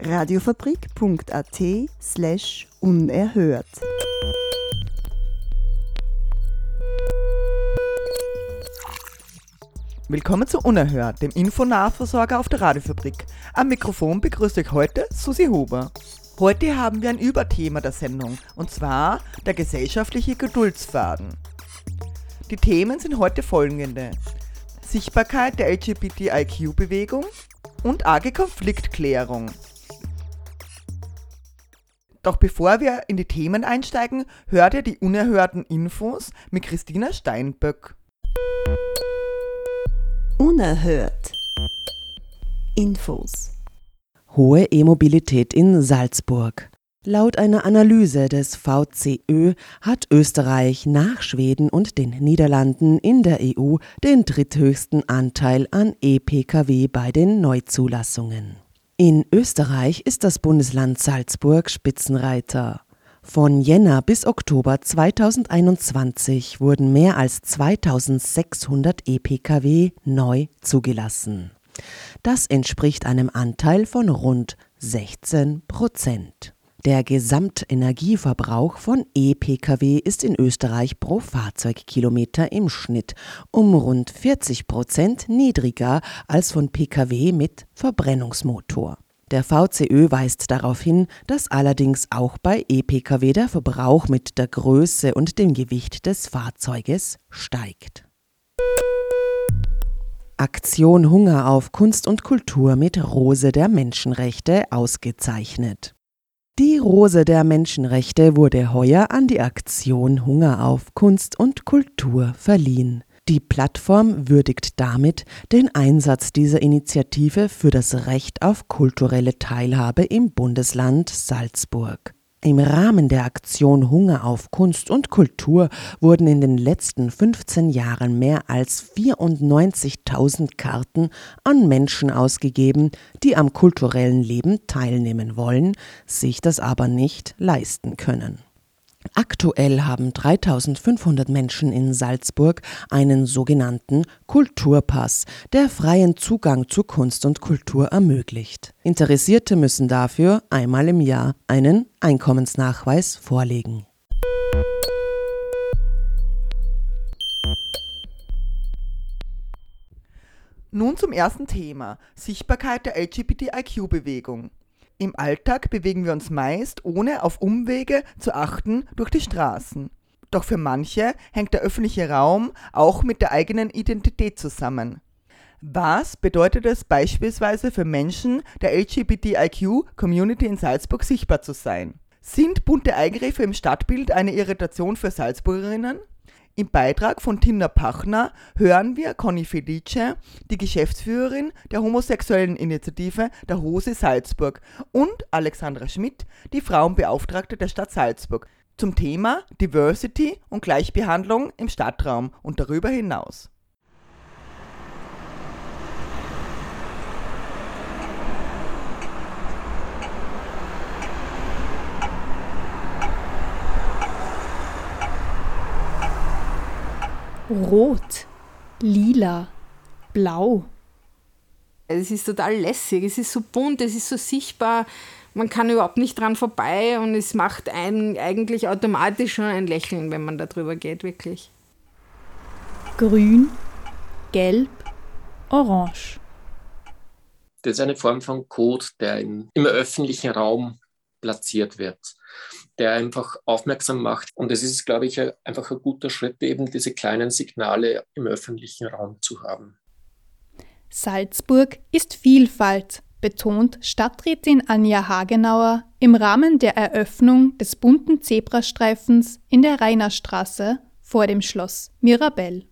Radiofabrik.at slash unerhört. Willkommen zu Unerhört, dem Infonahversorger auf der Radiofabrik. Am Mikrofon begrüßt euch heute Susi Huber. Heute haben wir ein Überthema der Sendung, und zwar der gesellschaftliche Geduldsfaden. Die Themen sind heute folgende. Sichtbarkeit der LGBTIQ-Bewegung und arge Konfliktklärung. Doch bevor wir in die Themen einsteigen, hört ihr die unerhörten Infos mit Christina Steinböck. Unerhört. Infos. Hohe E-Mobilität in Salzburg. Laut einer Analyse des VCÖ hat Österreich nach Schweden und den Niederlanden in der EU den dritthöchsten Anteil an E-Pkw bei den Neuzulassungen. In Österreich ist das Bundesland Salzburg Spitzenreiter. Von Jänner bis Oktober 2021 wurden mehr als 2600 E-Pkw neu zugelassen. Das entspricht einem Anteil von rund 16 Prozent. Der Gesamtenergieverbrauch von E-Pkw ist in Österreich pro Fahrzeugkilometer im Schnitt um rund 40 Prozent niedriger als von Pkw mit Verbrennungsmotor. Der VCÖ weist darauf hin, dass allerdings auch bei E-Pkw der Verbrauch mit der Größe und dem Gewicht des Fahrzeuges steigt. Aktion Hunger auf Kunst und Kultur mit Rose der Menschenrechte ausgezeichnet. Die Rose der Menschenrechte wurde heuer an die Aktion Hunger auf Kunst und Kultur verliehen. Die Plattform würdigt damit den Einsatz dieser Initiative für das Recht auf kulturelle Teilhabe im Bundesland Salzburg. Im Rahmen der Aktion Hunger auf Kunst und Kultur wurden in den letzten 15 Jahren mehr als 94.000 Karten an Menschen ausgegeben, die am kulturellen Leben teilnehmen wollen, sich das aber nicht leisten können. Aktuell haben 3500 Menschen in Salzburg einen sogenannten Kulturpass, der freien Zugang zu Kunst und Kultur ermöglicht. Interessierte müssen dafür einmal im Jahr einen Einkommensnachweis vorlegen. Nun zum ersten Thema, Sichtbarkeit der LGBTIQ-Bewegung. Im Alltag bewegen wir uns meist, ohne auf Umwege zu achten, durch die Straßen. Doch für manche hängt der öffentliche Raum auch mit der eigenen Identität zusammen. Was bedeutet es beispielsweise für Menschen der LGBTIQ-Community in Salzburg sichtbar zu sein? Sind bunte Eingriffe im Stadtbild eine Irritation für Salzburgerinnen? Im Beitrag von Tina Pachner hören wir Conny Felice, die Geschäftsführerin der homosexuellen Initiative der Hose Salzburg, und Alexandra Schmidt, die Frauenbeauftragte der Stadt Salzburg, zum Thema Diversity und Gleichbehandlung im Stadtraum und darüber hinaus. Rot, lila, blau. Es ist total lässig, es ist so bunt, es ist so sichtbar, man kann überhaupt nicht dran vorbei und es macht einen eigentlich automatisch schon ein Lächeln, wenn man da drüber geht, wirklich. Grün, gelb, orange. Das ist eine Form von Code, der im, im öffentlichen Raum platziert wird der einfach aufmerksam macht. Und es ist, glaube ich, einfach ein guter Schritt, eben diese kleinen Signale im öffentlichen Raum zu haben. Salzburg ist Vielfalt, betont Stadträtin Anja Hagenauer im Rahmen der Eröffnung des bunten Zebrastreifens in der Rainerstraße vor dem Schloss Mirabell.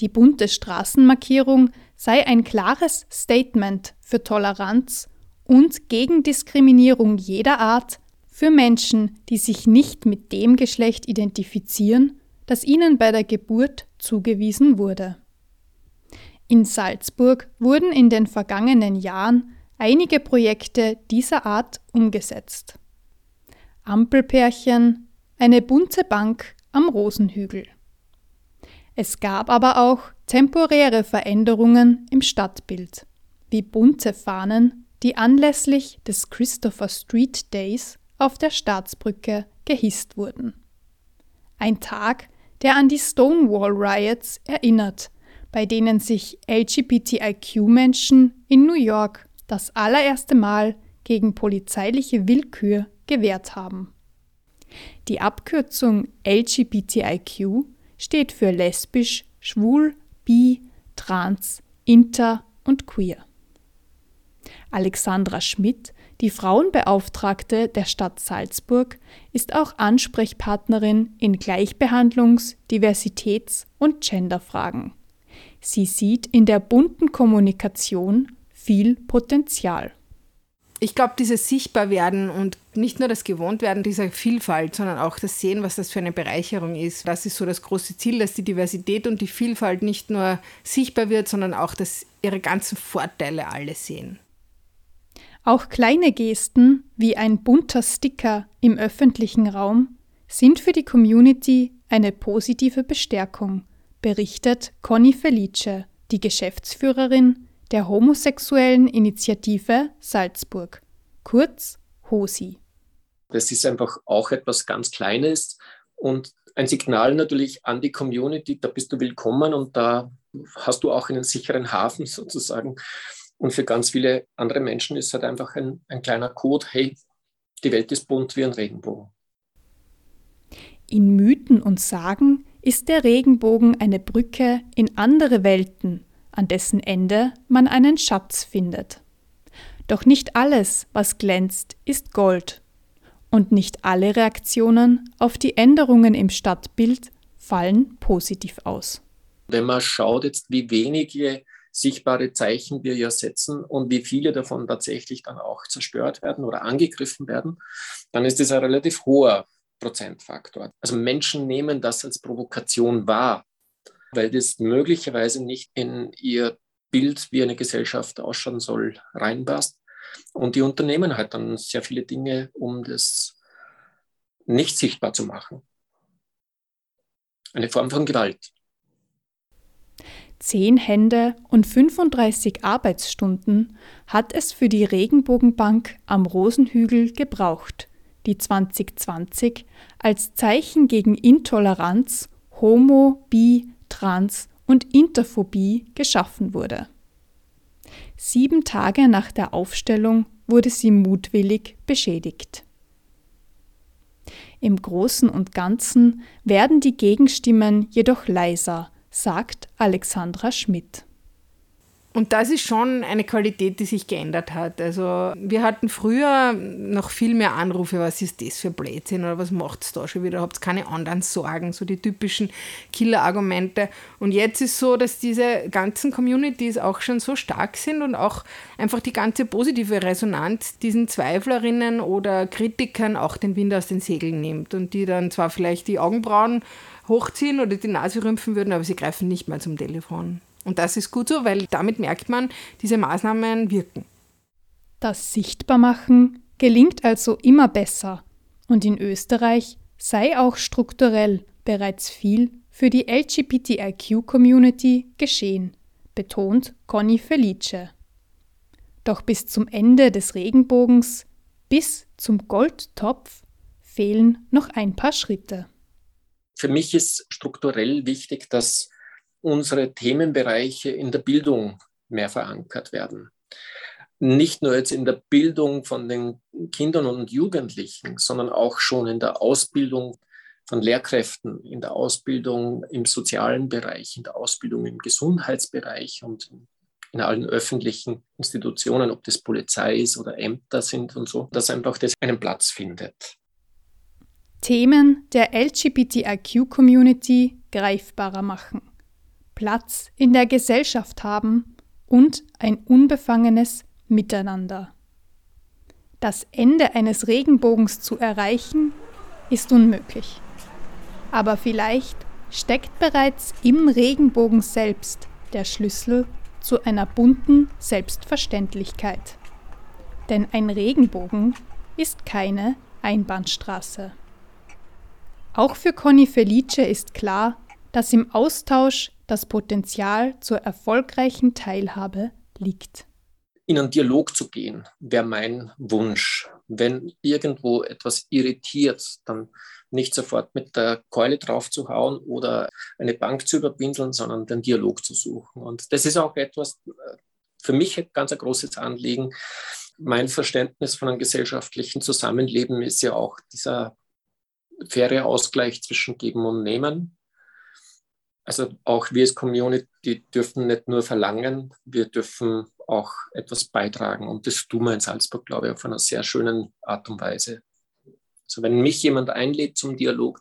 Die bunte Straßenmarkierung sei ein klares Statement für Toleranz und gegen Diskriminierung jeder Art für Menschen, die sich nicht mit dem Geschlecht identifizieren, das ihnen bei der Geburt zugewiesen wurde. In Salzburg wurden in den vergangenen Jahren einige Projekte dieser Art umgesetzt. Ampelpärchen, eine bunte Bank am Rosenhügel. Es gab aber auch temporäre Veränderungen im Stadtbild, wie bunte Fahnen, die anlässlich des Christopher Street Days auf der Staatsbrücke gehisst wurden. Ein Tag, der an die Stonewall Riots erinnert, bei denen sich LGBTIQ-Menschen in New York das allererste Mal gegen polizeiliche Willkür gewehrt haben. Die Abkürzung LGBTIQ steht für lesbisch, schwul, bi, trans, inter und queer. Alexandra Schmidt, die Frauenbeauftragte der Stadt Salzburg, ist auch Ansprechpartnerin in Gleichbehandlungs-, Diversitäts- und Genderfragen. Sie sieht in der bunten Kommunikation viel Potenzial. Ich glaube, dieses Sichtbarwerden und nicht nur das Gewohntwerden dieser Vielfalt, sondern auch das Sehen, was das für eine Bereicherung ist. Das ist so das große Ziel, dass die Diversität und die Vielfalt nicht nur sichtbar wird, sondern auch, dass ihre ganzen Vorteile alle sehen. Auch kleine Gesten wie ein bunter Sticker im öffentlichen Raum sind für die Community eine positive Bestärkung, berichtet Conny Felice, die Geschäftsführerin der homosexuellen Initiative Salzburg, kurz HOSI. Das ist einfach auch etwas ganz Kleines und ein Signal natürlich an die Community, da bist du willkommen und da hast du auch einen sicheren Hafen sozusagen. Und für ganz viele andere Menschen ist es halt einfach ein, ein kleiner Code, hey, die Welt ist bunt wie ein Regenbogen. In Mythen und Sagen ist der Regenbogen eine Brücke in andere Welten, an dessen Ende man einen Schatz findet. Doch nicht alles, was glänzt, ist Gold. Und nicht alle Reaktionen auf die Änderungen im Stadtbild fallen positiv aus. Wenn man schaut jetzt, wie wenige sichtbare Zeichen wir ja setzen und wie viele davon tatsächlich dann auch zerstört werden oder angegriffen werden, dann ist das ein relativ hoher Prozentfaktor. Also Menschen nehmen das als Provokation wahr weil das möglicherweise nicht in ihr Bild, wie eine Gesellschaft ausschauen soll, reinpasst. Und die unternehmen halt dann sehr viele Dinge, um das nicht sichtbar zu machen. Eine Form von Gewalt. Zehn Hände und 35 Arbeitsstunden hat es für die Regenbogenbank am Rosenhügel gebraucht, die 2020 als Zeichen gegen Intoleranz Homo, Bi, Trans- und Interphobie geschaffen wurde. Sieben Tage nach der Aufstellung wurde sie mutwillig beschädigt. Im Großen und Ganzen werden die Gegenstimmen jedoch leiser, sagt Alexandra Schmidt. Und das ist schon eine Qualität, die sich geändert hat. Also wir hatten früher noch viel mehr Anrufe, was ist das für Blödsinn oder was macht es da schon wieder, habt keine anderen Sorgen, so die typischen Killer-Argumente. Und jetzt ist so, dass diese ganzen Communities auch schon so stark sind und auch einfach die ganze positive Resonanz diesen Zweiflerinnen oder Kritikern auch den Wind aus den Segeln nimmt und die dann zwar vielleicht die Augenbrauen hochziehen oder die Nase rümpfen würden, aber sie greifen nicht mehr zum Telefon. Und das ist gut so, weil damit merkt man, diese Maßnahmen wirken. Das Sichtbarmachen gelingt also immer besser und in Österreich sei auch strukturell bereits viel für die LGBTIQ-Community geschehen, betont Conny Felice. Doch bis zum Ende des Regenbogens, bis zum Goldtopf, fehlen noch ein paar Schritte. Für mich ist strukturell wichtig, dass unsere Themenbereiche in der Bildung mehr verankert werden. Nicht nur jetzt in der Bildung von den Kindern und Jugendlichen, sondern auch schon in der Ausbildung von Lehrkräften, in der Ausbildung im sozialen Bereich, in der Ausbildung im Gesundheitsbereich und in allen öffentlichen Institutionen, ob das Polizei ist oder Ämter sind und so, dass einfach das einen Platz findet. Themen der LGBTIQ-Community greifbarer machen. Platz in der Gesellschaft haben und ein unbefangenes Miteinander. Das Ende eines Regenbogens zu erreichen, ist unmöglich. Aber vielleicht steckt bereits im Regenbogen selbst der Schlüssel zu einer bunten Selbstverständlichkeit. Denn ein Regenbogen ist keine Einbahnstraße. Auch für Conny Felice ist klar, dass im Austausch das Potenzial zur erfolgreichen Teilhabe liegt. In einen Dialog zu gehen, wäre mein Wunsch. Wenn irgendwo etwas irritiert, dann nicht sofort mit der Keule drauf zu hauen oder eine Bank zu überbindeln, sondern den Dialog zu suchen. Und das ist auch etwas, äh, für mich ganz ein großes Anliegen. Mein Verständnis von einem gesellschaftlichen Zusammenleben ist ja auch dieser faire Ausgleich zwischen Geben und Nehmen. Also auch wir als Community dürfen nicht nur verlangen, wir dürfen auch etwas beitragen. Und das tun wir in Salzburg, glaube ich, auf einer sehr schönen Art und Weise. Also wenn mich jemand einlädt zum Dialog,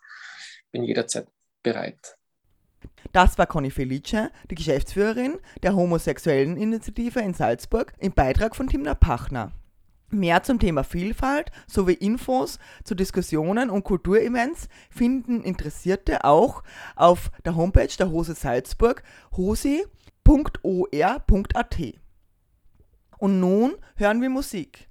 bin ich jederzeit bereit. Das war Conny Felice, die Geschäftsführerin der homosexuellen Initiative in Salzburg, im Beitrag von Timna Pachner. Mehr zum Thema Vielfalt sowie Infos zu Diskussionen und Kulturevents finden Interessierte auch auf der Homepage der Hose Salzburg hosi.or.at. Und nun hören wir Musik.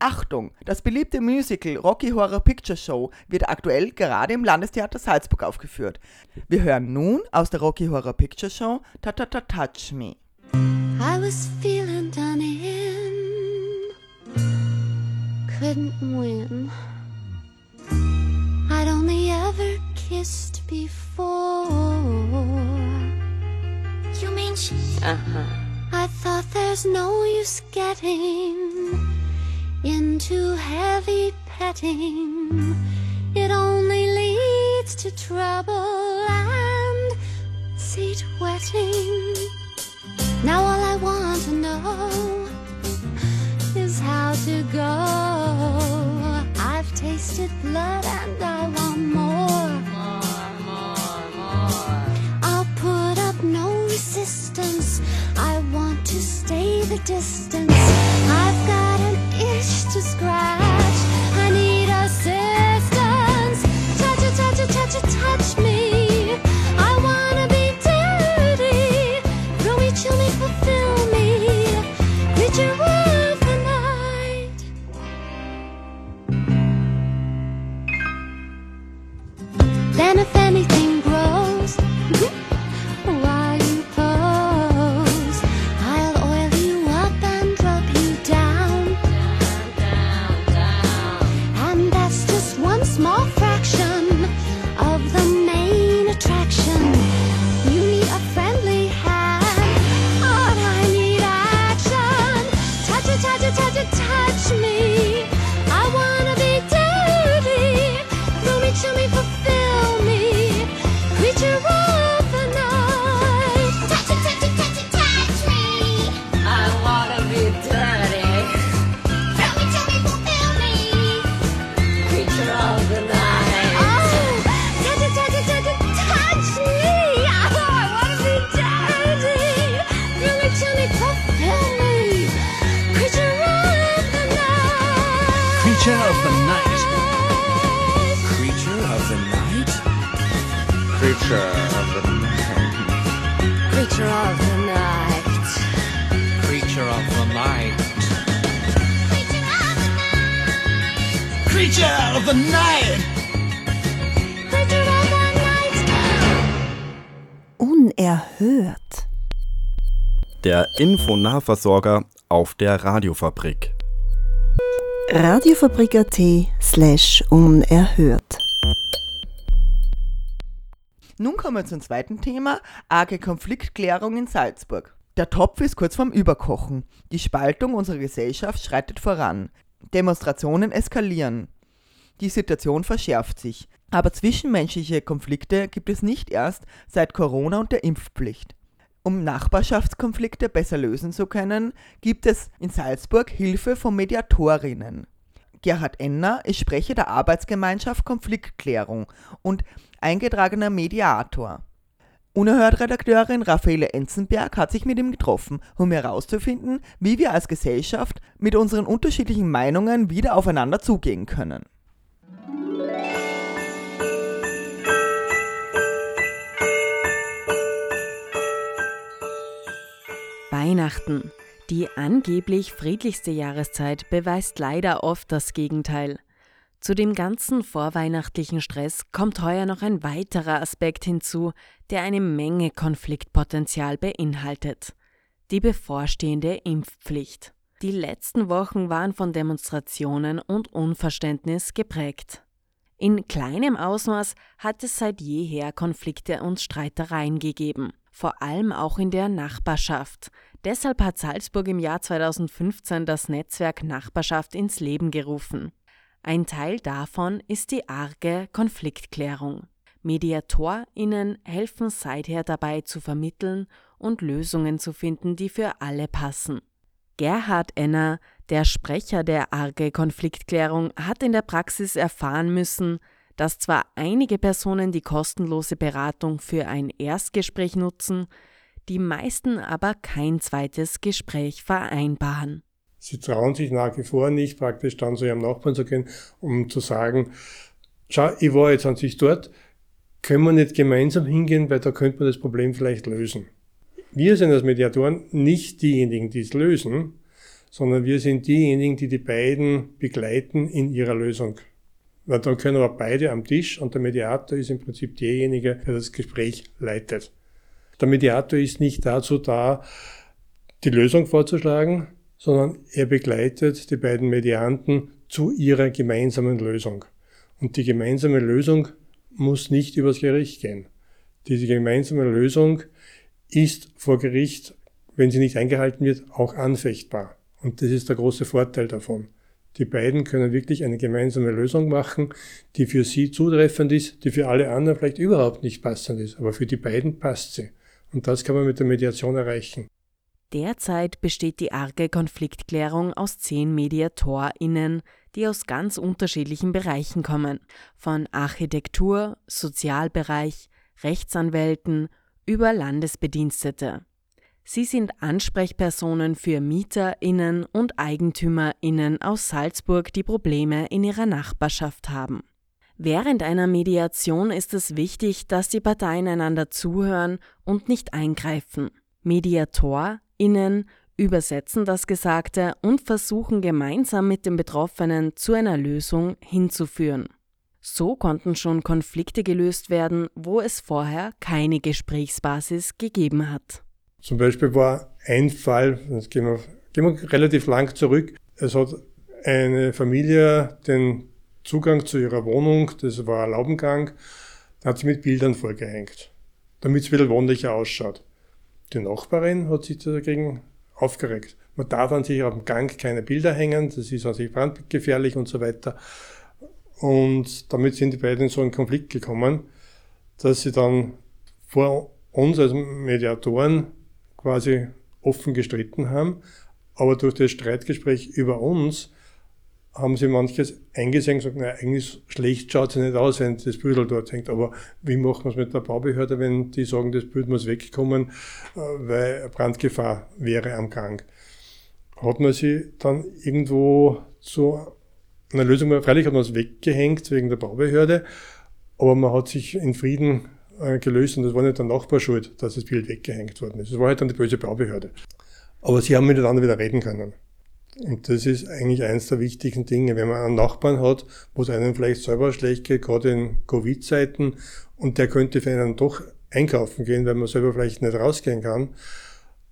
Achtung, das beliebte Musical Rocky Horror Picture Show wird aktuell gerade im Landestheater Salzburg aufgeführt. Wir hören nun aus der Rocky Horror Picture Show Ta Ta Ta Touch Me. I was feeling done in, couldn't win. I'd only ever kissed before. You mean she? Uh huh. I thought there's no use getting into heavy petting. It only leads to trouble and seat wetting. Now all I want to know how to go. I've tasted blood and I want more. More, more, more. I'll put up no resistance. I want to stay the distance. I've got an itch to scratch. Creature of the night. Creature of the night. Creature of the night. Creature of the night. Creature of the night! Unerhört. Der Infonahversorger auf der Radiofabrik. Radiofabrik.at slash unerhört. Nun kommen wir zum zweiten Thema, arge Konfliktklärung in Salzburg. Der Topf ist kurz vorm Überkochen. Die Spaltung unserer Gesellschaft schreitet voran. Demonstrationen eskalieren. Die Situation verschärft sich. Aber zwischenmenschliche Konflikte gibt es nicht erst seit Corona und der Impfpflicht. Um Nachbarschaftskonflikte besser lösen zu können, gibt es in Salzburg Hilfe von Mediatorinnen. Gerhard Enner ist Sprecher der Arbeitsgemeinschaft Konfliktklärung und eingetragener Mediator. Unerhört-Redakteurin Raffaele Enzenberg hat sich mit ihm getroffen, um herauszufinden, wie wir als Gesellschaft mit unseren unterschiedlichen Meinungen wieder aufeinander zugehen können. Weihnachten. Die angeblich friedlichste Jahreszeit beweist leider oft das Gegenteil. Zu dem ganzen vorweihnachtlichen Stress kommt heuer noch ein weiterer Aspekt hinzu, der eine Menge Konfliktpotenzial beinhaltet. Die bevorstehende Impfpflicht. Die letzten Wochen waren von Demonstrationen und Unverständnis geprägt. In kleinem Ausmaß hat es seit jeher Konflikte und Streitereien gegeben, vor allem auch in der Nachbarschaft. Deshalb hat Salzburg im Jahr 2015 das Netzwerk Nachbarschaft ins Leben gerufen. Ein Teil davon ist die arge Konfliktklärung. MediatorInnen helfen seither dabei zu vermitteln und Lösungen zu finden, die für alle passen. Gerhard Enner, der Sprecher der arge Konfliktklärung, hat in der Praxis erfahren müssen, dass zwar einige Personen die kostenlose Beratung für ein Erstgespräch nutzen, die meisten aber kein zweites Gespräch vereinbaren. Sie trauen sich nach wie vor nicht, praktisch dann zu ihrem Nachbarn zu gehen, um zu sagen, schau, ich war jetzt an sich dort, können wir nicht gemeinsam hingehen, weil da könnte man das Problem vielleicht lösen. Wir sind als Mediatoren nicht diejenigen, die es lösen, sondern wir sind diejenigen, die die beiden begleiten in ihrer Lösung. Weil dann können aber beide am Tisch und der Mediator ist im Prinzip derjenige, der das Gespräch leitet. Der Mediator ist nicht dazu da, die Lösung vorzuschlagen, sondern er begleitet die beiden Medianten zu ihrer gemeinsamen Lösung. Und die gemeinsame Lösung muss nicht übers Gericht gehen. Diese gemeinsame Lösung ist vor Gericht, wenn sie nicht eingehalten wird, auch anfechtbar. Und das ist der große Vorteil davon. Die beiden können wirklich eine gemeinsame Lösung machen, die für sie zutreffend ist, die für alle anderen vielleicht überhaupt nicht passend ist, aber für die beiden passt sie. Und das kann man mit der Mediation erreichen. Derzeit besteht die arge Konfliktklärung aus zehn MediatorInnen, die aus ganz unterschiedlichen Bereichen kommen. Von Architektur, Sozialbereich, Rechtsanwälten über Landesbedienstete. Sie sind Ansprechpersonen für MieterInnen und EigentümerInnen aus Salzburg, die Probleme in ihrer Nachbarschaft haben. Während einer Mediation ist es wichtig, dass die Parteien einander zuhören und nicht eingreifen. Mediator Innen übersetzen das Gesagte und versuchen gemeinsam mit den Betroffenen zu einer Lösung hinzuführen. So konnten schon Konflikte gelöst werden, wo es vorher keine Gesprächsbasis gegeben hat. Zum Beispiel war ein Fall, das gehen wir, gehen wir relativ lang zurück, es hat eine Familie den Zugang zu ihrer Wohnung, das war ein Laubengang, hat sie mit Bildern vorgehängt, damit es bisschen wohnlicher ausschaut. Die Nachbarin hat sich dagegen aufgeregt. Man darf an sich auf dem Gang keine Bilder hängen, das ist an sich brandgefährlich und so weiter. Und damit sind die beiden in so einen Konflikt gekommen, dass sie dann vor uns als Mediatoren quasi offen gestritten haben. Aber durch das Streitgespräch über uns haben sie manches eingesehen und gesagt, na, eigentlich schlecht schaut es nicht aus, wenn das Büdel dort hängt. Aber wie machen wir es mit der Baubehörde, wenn die sagen, das Bild muss wegkommen, äh, weil Brandgefahr wäre am Gang? Hat man sie dann irgendwo zu einer Lösung, freilich hat man es weggehängt wegen der Baubehörde, aber man hat sich in Frieden äh, gelöst und das war nicht der Nachbar schuld, dass das Bild weggehängt worden ist. Das war halt dann die böse Baubehörde. Aber sie haben miteinander wieder reden können. Und das ist eigentlich eines der wichtigsten Dinge, wenn man einen Nachbarn hat, wo es einem vielleicht selber schlecht geht, gerade in Covid-Zeiten, und der könnte für einen doch einkaufen gehen, weil man selber vielleicht nicht rausgehen kann,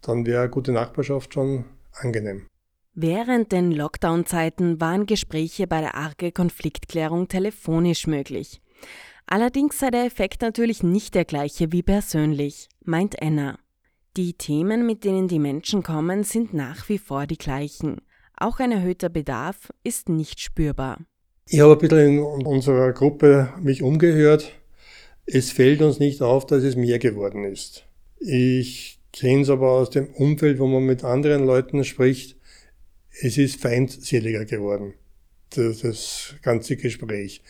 dann wäre eine gute Nachbarschaft schon angenehm. Während den Lockdown-Zeiten waren Gespräche bei der arge Konfliktklärung telefonisch möglich. Allerdings sei der Effekt natürlich nicht der gleiche wie persönlich, meint Enna. Die Themen, mit denen die Menschen kommen, sind nach wie vor die gleichen. Auch ein erhöhter Bedarf ist nicht spürbar. Ich habe ein bisschen in unserer Gruppe mich umgehört. Es fällt uns nicht auf, dass es mehr geworden ist. Ich kenne es aber aus dem Umfeld, wo man mit anderen Leuten spricht. Es ist feindseliger geworden, das, das ganze Gespräch.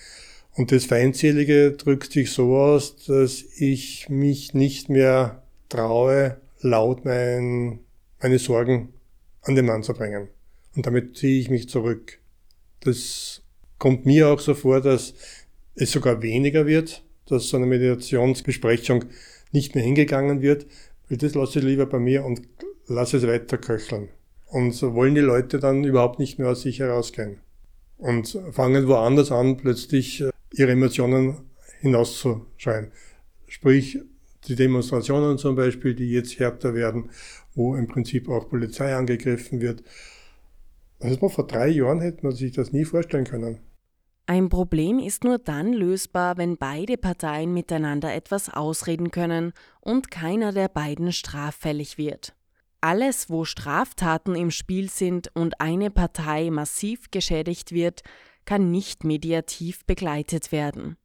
Und das Feindselige drückt sich so aus, dass ich mich nicht mehr traue, laut mein, meine Sorgen an den Mann zu bringen. Und damit ziehe ich mich zurück. Das kommt mir auch so vor, dass es sogar weniger wird, dass so eine Meditationsbesprechung nicht mehr hingegangen wird, das lasse ich lieber bei mir und lasse es weiter köcheln. Und so wollen die Leute dann überhaupt nicht mehr aus sich herausgehen. Und fangen woanders an, plötzlich äh, ihre Emotionen hinauszuschreien. Sprich, die Demonstrationen zum Beispiel, die jetzt härter werden, wo im Prinzip auch Polizei angegriffen wird. Man vor drei Jahren hätte man sich das nie vorstellen können. Ein Problem ist nur dann lösbar, wenn beide Parteien miteinander etwas ausreden können und keiner der beiden straffällig wird. Alles, wo Straftaten im Spiel sind und eine Partei massiv geschädigt wird, kann nicht mediativ begleitet werden.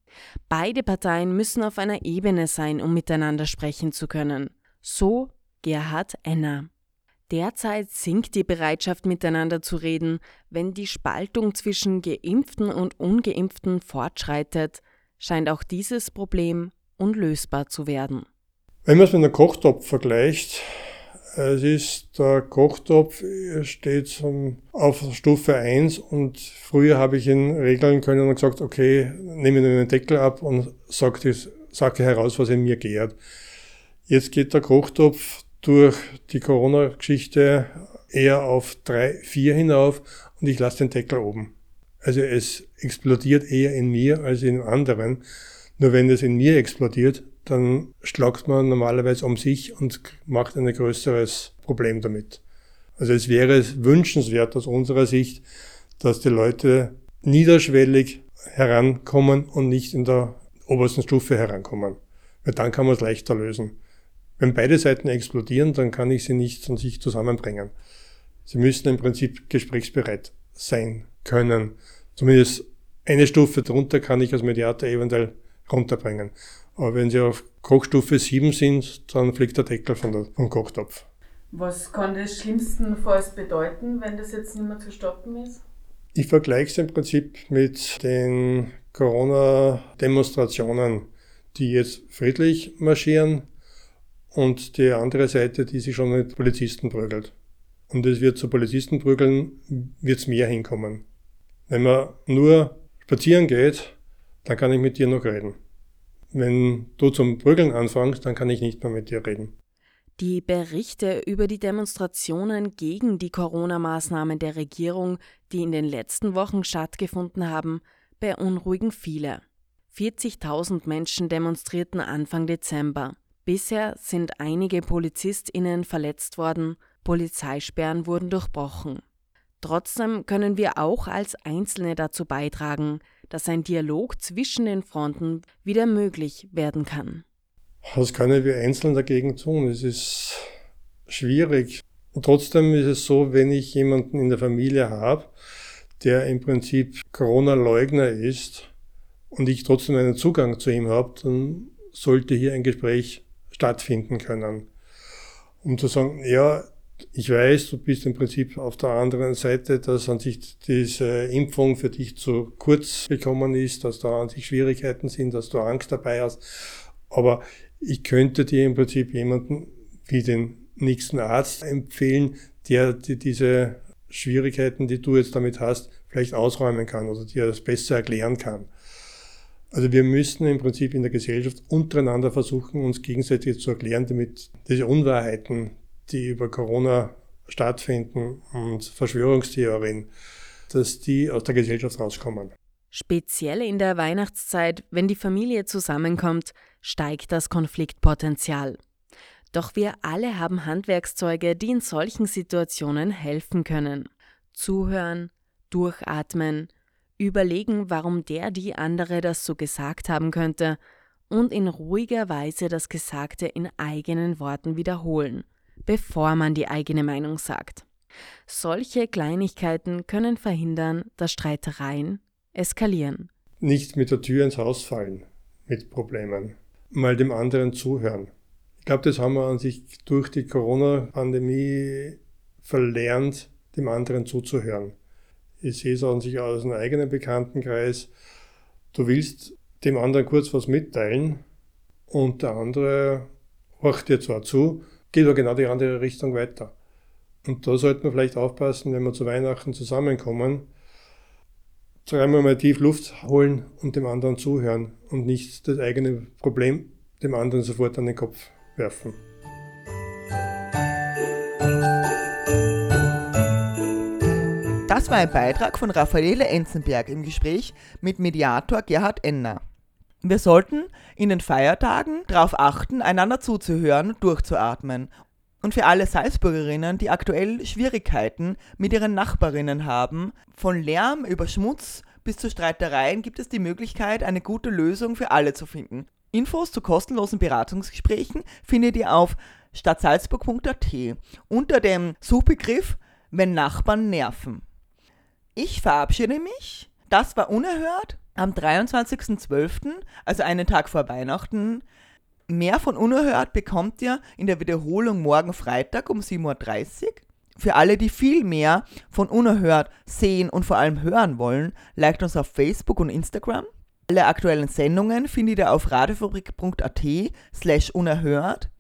Beide Parteien müssen auf einer Ebene sein, um miteinander sprechen zu können. So Gerhard Enner. Derzeit sinkt die Bereitschaft, miteinander zu reden, wenn die Spaltung zwischen Geimpften und Ungeimpften fortschreitet, scheint auch dieses Problem unlösbar zu werden. Wenn man es mit einem Kochtopf vergleicht, es ist, der Kochtopf steht auf Stufe 1 und früher habe ich ihn regeln können und gesagt, okay, nehme den Deckel ab und sage Sache heraus, was in mir gärt. Jetzt geht der Kochtopf durch die Corona-Geschichte eher auf drei, vier hinauf und ich lasse den Deckel oben. Also es explodiert eher in mir als in anderen. Nur wenn es in mir explodiert, dann schlagt man normalerweise um sich und macht ein größeres Problem damit. Also es wäre wünschenswert aus unserer Sicht, dass die Leute niederschwellig herankommen und nicht in der obersten Stufe herankommen. Weil dann kann man es leichter lösen. Wenn beide Seiten explodieren, dann kann ich sie nicht von sich zusammenbringen. Sie müssen im Prinzip gesprächsbereit sein können. Zumindest eine Stufe drunter kann ich als Mediator eventuell runterbringen. Aber wenn sie auf Kochstufe 7 sind, dann fliegt der Deckel von der, vom Kochtopf. Was kann das schlimmstenfalls bedeuten, wenn das jetzt nicht mehr zu stoppen ist? Ich vergleiche es im Prinzip mit den Corona-Demonstrationen, die jetzt friedlich marschieren und die andere Seite, die sich schon mit Polizisten prügelt. Und es wird zu Polizisten prügeln, wird es mehr hinkommen. Wenn man nur spazieren geht, dann kann ich mit dir noch reden. Wenn du zum Prügeln anfängst, dann kann ich nicht mehr mit dir reden. Die Berichte über die Demonstrationen gegen die Corona-Maßnahmen der Regierung, die in den letzten Wochen stattgefunden haben, beunruhigen viele. 40.000 Menschen demonstrierten Anfang Dezember. Bisher sind einige PolizistInnen verletzt worden, Polizeisperren wurden durchbrochen. Trotzdem können wir auch als Einzelne dazu beitragen, dass ein Dialog zwischen den Fronten wieder möglich werden kann. Was können wir einzeln dagegen tun? Es ist schwierig. Und trotzdem ist es so, wenn ich jemanden in der Familie habe, der im Prinzip Corona-Leugner ist und ich trotzdem einen Zugang zu ihm habe, dann sollte hier ein Gespräch stattfinden können. Um zu sagen, ja, ich weiß, du bist im Prinzip auf der anderen Seite, dass an sich diese Impfung für dich zu kurz gekommen ist, dass da an sich Schwierigkeiten sind, dass du Angst dabei hast. Aber ich könnte dir im Prinzip jemanden wie den nächsten Arzt empfehlen, der dir diese Schwierigkeiten, die du jetzt damit hast, vielleicht ausräumen kann oder dir das besser erklären kann. Also wir müssen im Prinzip in der Gesellschaft untereinander versuchen, uns gegenseitig zu erklären, damit diese Unwahrheiten, die über Corona stattfinden und Verschwörungstheorien, dass die aus der Gesellschaft rauskommen. Speziell in der Weihnachtszeit, wenn die Familie zusammenkommt, steigt das Konfliktpotenzial. Doch wir alle haben Handwerkszeuge, die in solchen Situationen helfen können. Zuhören, durchatmen, überlegen, warum der die andere das so gesagt haben könnte und in ruhiger Weise das Gesagte in eigenen Worten wiederholen bevor man die eigene Meinung sagt. Solche Kleinigkeiten können verhindern, dass Streitereien eskalieren. Nicht mit der Tür ins Haus fallen mit Problemen, mal dem anderen zuhören. Ich glaube, das haben wir an sich durch die Corona-Pandemie verlernt, dem anderen zuzuhören. Ich sehe es an sich aus einem eigenen Bekanntenkreis. Du willst dem anderen kurz was mitteilen und der andere horcht dir zwar zu, geht aber genau die andere Richtung weiter. Und da sollte man vielleicht aufpassen, wenn wir zu Weihnachten zusammenkommen, dreimal mal tief Luft holen und dem anderen zuhören und nicht das eigene Problem dem anderen sofort an den Kopf werfen. Das war ein Beitrag von Raffaele Enzenberg im Gespräch mit Mediator Gerhard Enner. Wir sollten in den Feiertagen darauf achten, einander zuzuhören und durchzuatmen. Und für alle Salzburgerinnen, die aktuell Schwierigkeiten mit ihren Nachbarinnen haben, von Lärm über Schmutz bis zu Streitereien gibt es die Möglichkeit, eine gute Lösung für alle zu finden. Infos zu kostenlosen Beratungsgesprächen findet ihr auf stadtsalzburg.at unter dem Suchbegriff Wenn Nachbarn nerven. Ich verabschiede mich. Das war unerhört am 23.12., also einen Tag vor Weihnachten. Mehr von Unerhört bekommt ihr in der Wiederholung morgen Freitag um 7.30 Uhr. Für alle, die viel mehr von Unerhört sehen und vor allem hören wollen, liked uns auf Facebook und Instagram. Alle aktuellen Sendungen findet ihr auf radiofabrik.at slash unerhört.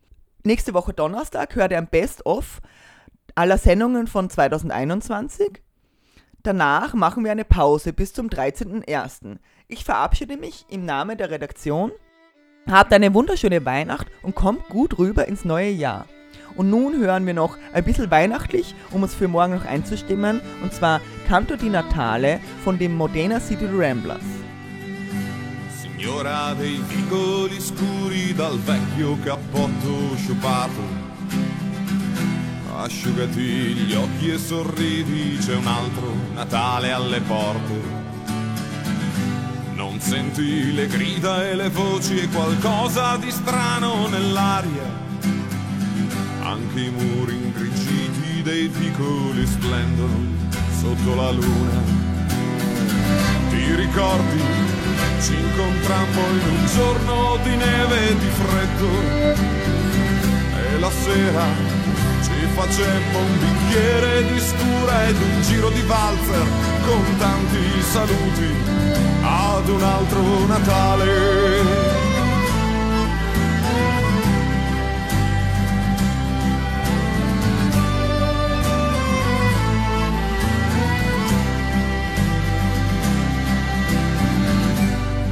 Nächste Woche Donnerstag hört ihr ein Best-of aller Sendungen von 2021. Danach machen wir eine Pause bis zum 13.01. Ich verabschiede mich im Namen der Redaktion. Habt eine wunderschöne Weihnacht und kommt gut rüber ins neue Jahr. Und nun hören wir noch ein bisschen weihnachtlich, um uns für morgen noch einzustimmen, und zwar Canto di Natale von dem Modena City Ramblers. Signora dei vicoli scuri dal vecchio cappotto sciupato Asciugati gli occhi e sorridi, c'è un altro Natale alle porte. Non senti le grida e le voci e qualcosa di strano nell'aria. Anche i muri ingrigiti dei vicoli splendono sotto la luna. Ti ricordi? Ci incontrammo in un giorno di neve e di freddo. E la sera ci facemmo un bicchiere di scura ed un giro di valzer con tanti saluti ad un altro Natale.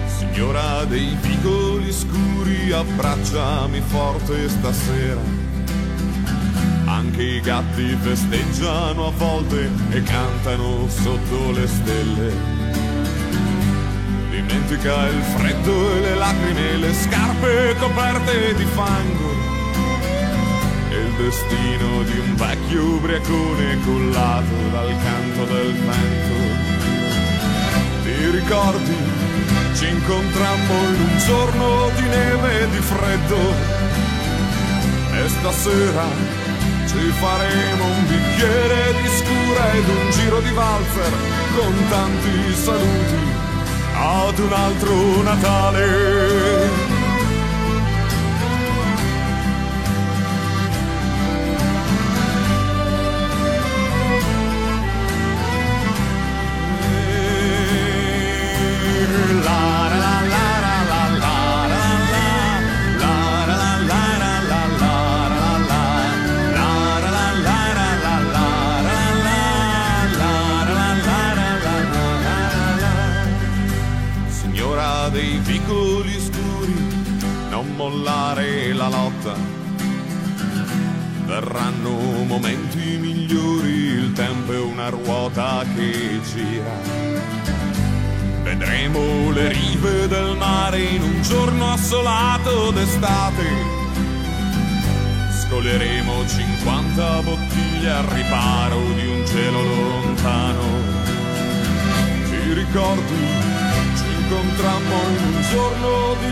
Signora dei vicoli scuri, abbracciami forte stasera anche i gatti festeggiano a volte e cantano sotto le stelle. Dimentica il freddo e le lacrime, le scarpe coperte di fango. E il destino di un vecchio ubriacone cullato dal canto del vento. Ti ricordi? Ci incontrammo in un giorno di neve e di freddo. E stasera ci faremo un bicchiere di scura ed un giro di valzer con tanti saluti ad un altro Natale. Assolato d'estate. Scoglieremo 50 bottiglie al riparo di un cielo lontano. Ti ricordi? Ci incontrammo in un giorno di